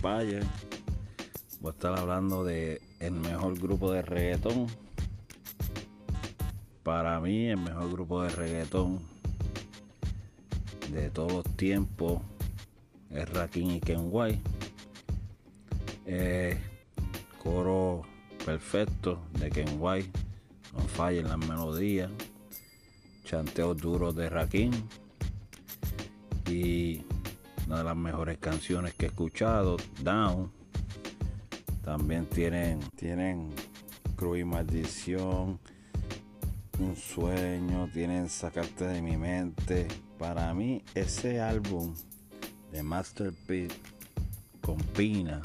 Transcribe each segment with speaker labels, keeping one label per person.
Speaker 1: Voy a estar hablando de el mejor grupo de reggaetón. Para mí, el mejor grupo de reggaetón de todos los tiempos es Rakim y Ken White. Eh, coro perfecto de Ken White, no falla en las melodías, chanteos duros de Rakim y una de las mejores canciones que he escuchado, Down. También tienen, tienen Cruz y Maldición, Un Sueño, tienen Sacarte de mi mente. Para mí, ese álbum de Masterpiece con Pina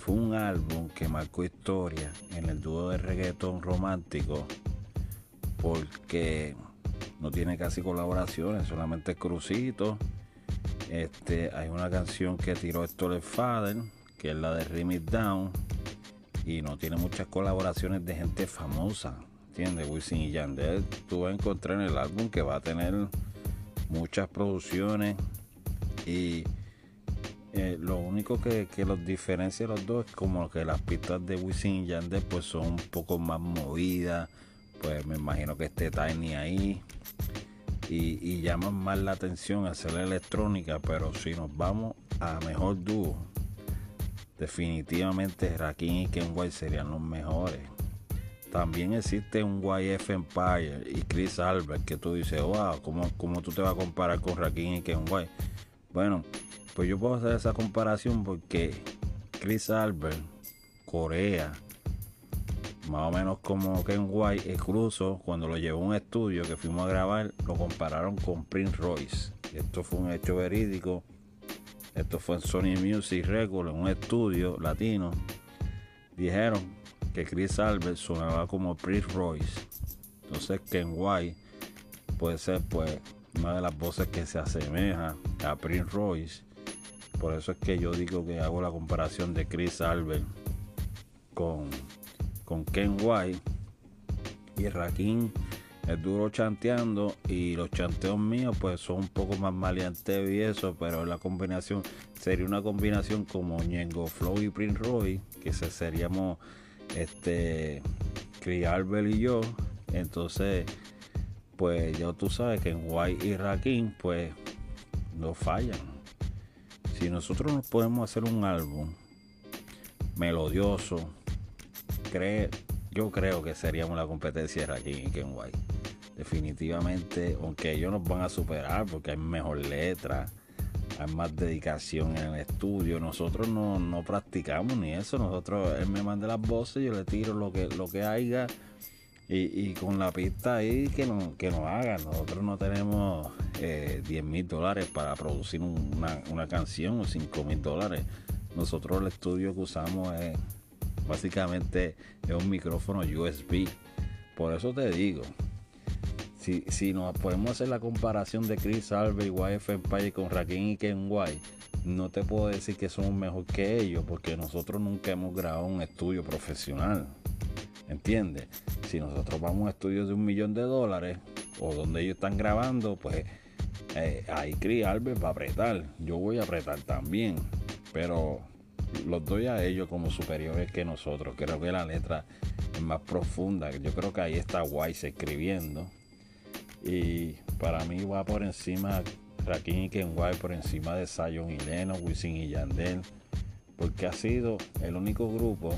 Speaker 1: fue un álbum que marcó historia en el dúo de reggaeton romántico porque no tiene casi colaboraciones, solamente Crucito este, hay una canción que tiró Héctor Fader, que es la de Remix Down, y no tiene muchas colaboraciones de gente famosa. ¿Entiendes? Wisin y Yandel, tú vas a encontrar en el álbum que va a tener muchas producciones y eh, lo único que, los diferencia los dos es como que las pistas de Wisin y Yandel pues son un poco más movidas, pues me imagino que esté Tiny ahí, y, llaman más la atención hacer la electrónica, pero si nos vamos a mejor dúo, definitivamente Rakim y Ken White serían los mejores. También existe un YF Empire y Chris Albert que tú dices, wow, ¿cómo, cómo tú te vas a comparar con Rakim y Ken White? Bueno, pues yo puedo hacer esa comparación porque Chris Albert, Corea, más o menos como Ken White, incluso cuando lo llevó a un estudio que fuimos a grabar, lo compararon con Prince Royce. Esto fue un hecho verídico. Esto fue en Sony Music Records, en un estudio latino. Dijeron que Chris Albert sonaba como Prince Royce. Entonces Ken White puede ser pues una de las voces que se asemeja a Prince Royce. Por eso es que yo digo que hago la comparación de Chris Albert con con Ken White y Rakim es duro chanteando y los chanteos míos pues son un poco más maleantes y eso, pero la combinación sería una combinación como Ñengo Flow y Prince Roy, que se seríamos este Chris Albert y yo, entonces pues ya tú sabes que en White y Rakim pues no fallan. Si nosotros nos podemos hacer un álbum melodioso, yo creo que seríamos la competencia de Rakim y Ken White. Definitivamente, aunque ellos nos van a superar porque hay mejor letra, hay más dedicación en el estudio. Nosotros no, practicamos ni eso. Nosotros, él me manda las voces, yo le tiro lo que, lo que haya. Y, con la pista ahí que, no, que nos hagan. Nosotros no tenemos eh, 10 mil dólares para producir una, una canción o 5 mil dólares. Nosotros el estudio que usamos es Básicamente es un micrófono USB. Por eso te digo, si, si nos podemos hacer la comparación de Chris Alve y YF Empire con Rakim y Ken White, no te puedo decir que somos mejor que ellos porque nosotros nunca hemos grabado un estudio profesional. ¿Entiendes? Si nosotros vamos a estudios de un millón de dólares o donde ellos están grabando, pues eh, ahí Chris Albert va a apretar. Yo voy a apretar también. Pero los doy a ellos como superiores que nosotros. Creo que la letra es más profunda. Yo creo que ahí está Wise escribiendo. Y para mí va por encima Rakim y Ken White, por encima de Zion y Leno, Wisin y Yandel. Porque ha sido el único grupo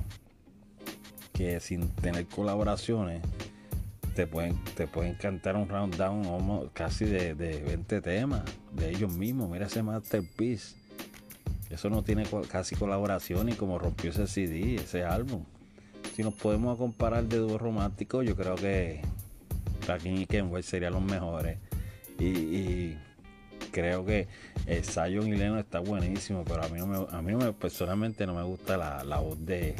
Speaker 1: que sin tener colaboraciones te pueden, te pueden cantar un round down casi de, de 20 temas de ellos mismos. Mira ese masterpiece eso no tiene casi colaboración y como rompió ese CD, ese álbum. Si nos podemos comparar de dúo romántico, yo creo que Rakim y Kenway serían los mejores. Y, creo que Zion y Leno está buenísimo, pero a mí, personalmente no me gusta la, voz de,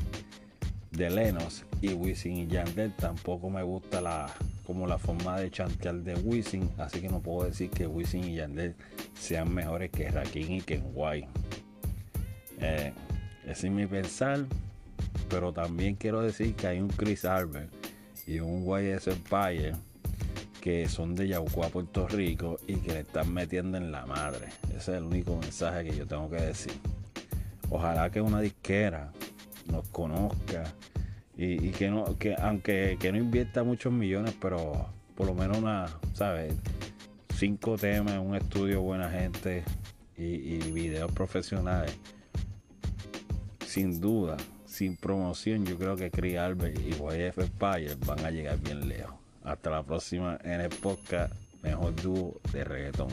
Speaker 1: de Lenos y Wisin y Yandel tampoco me gusta la como la forma de chantear de Wisin, así que no puedo decir que Wisin y Yandel sean mejores que Rakim y Kenway. Eh, ese es mi pensar, pero también quiero decir que hay un Chris Albert y un YS Empire que son de Yaucoa, Puerto Rico y que le están metiendo en la madre. Ese es el único mensaje que yo tengo que decir. ojalá que una disquera nos conozca y, que no, que aunque que no invierta muchos millones, pero por lo menos una, ¿sabes? Cinco temas, un estudio buena gente y videos profesionales. Sin duda, sin promoción, yo creo que Chris Albert y YF Spire van a llegar bien lejos. Hasta la próxima en el podcast Mejor Dúo de Reggaetón.